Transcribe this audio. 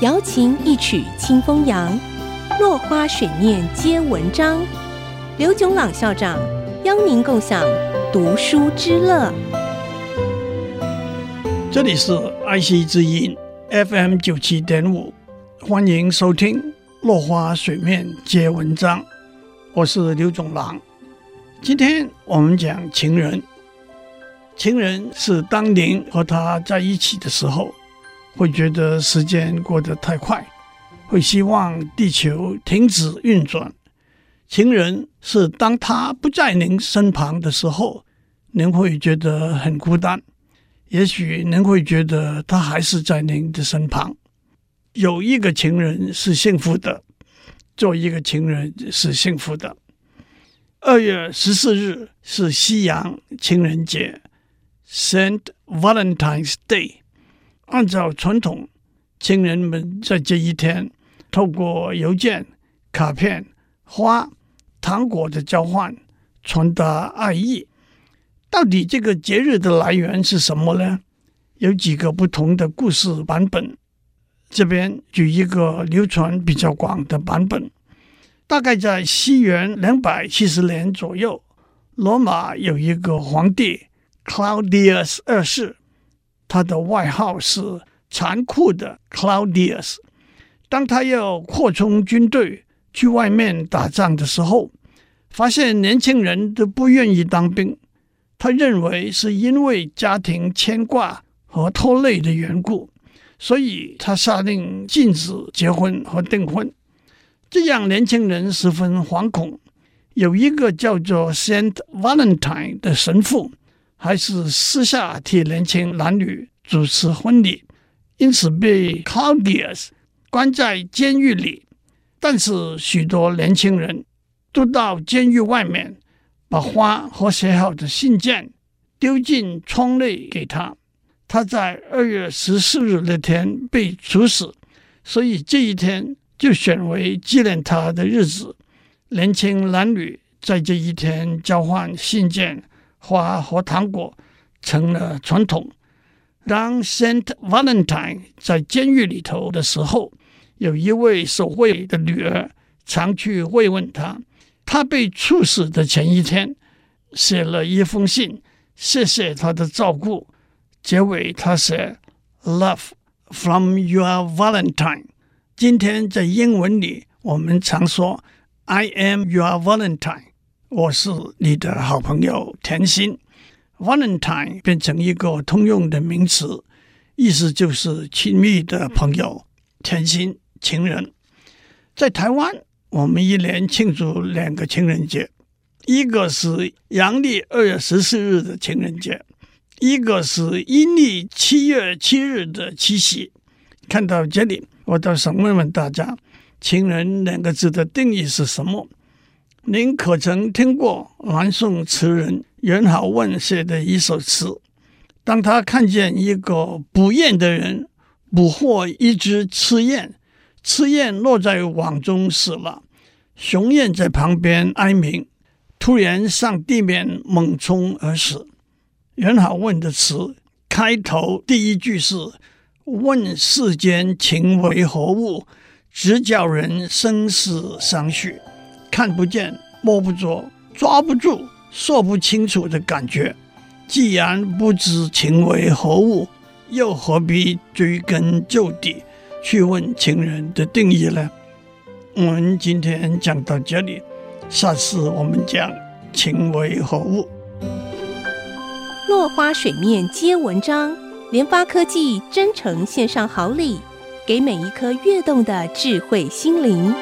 瑶琴一曲清风扬，落花水面皆文章。刘炯朗校长邀您共享读书之乐。这里是爱惜之音 FM 九七点五，欢迎收听《落花水面皆文章》，我是刘炯朗。今天我们讲情人。情人是当年和他在一起的时候，会觉得时间过得太快，会希望地球停止运转。情人是当他不在您身旁的时候，您会觉得很孤单。也许您会觉得他还是在您的身旁。有一个情人是幸福的，做一个情人是幸福的。二月十四日是西洋情人节。Saint Valentine's Day，按照传统，亲人们在这一天透过邮件、卡片、花、糖果的交换，传达爱意。到底这个节日的来源是什么呢？有几个不同的故事版本。这边举一个流传比较广的版本，大概在西元两百七十年左右，罗马有一个皇帝。Claudius 二世，他的外号是残酷的 Claudius。当他要扩充军队去外面打仗的时候，发现年轻人都不愿意当兵。他认为是因为家庭牵挂和拖累的缘故，所以他下令禁止结婚和订婚。这样年轻人十分惶恐。有一个叫做 Saint Valentine 的神父。还是私下替年轻男女主持婚礼，因此被 Claudius 关在监狱里。但是许多年轻人都到监狱外面，把花和写好的信件丢进窗内给他。他在二月十四日那天被处死，所以这一天就选为纪念他的日子。年轻男女在这一天交换信件。花和糖果成了传统。当 Saint Valentine 在监狱里头的时候，有一位守卫的女儿常去慰问他。他被处死的前一天，写了一封信，谢谢他的照顾。结尾他写：“Love from your Valentine。”今天在英文里，我们常说 “I am your Valentine”。我是你的好朋友甜心，Valentine 变成一个通用的名词，意思就是亲密的朋友、甜心、情人。在台湾，我们一年庆祝两个情人节，一个是阳历二月十四日的情人节，一个是阴历七月七日的七夕。看到这里，我倒想问问大家：“情人”两个字的定义是什么？您可曾听过南宋词人元好问写的一首词？当他看见一个捕雁的人捕获一只雌雁，雌雁落在网中死了，雄雁在旁边哀鸣，突然上地面猛冲而死。元好问的词开头第一句是“问世间情为何物，直叫人生死相许”。看不见、摸不着、抓不住、说不清楚的感觉。既然不知情为何物，又何必追根究底去问情人的定义呢？我们今天讲到这里，下次我们讲情为何物。落花水面皆文章，联发科技真诚献上好礼，给每一颗跃动的智慧心灵。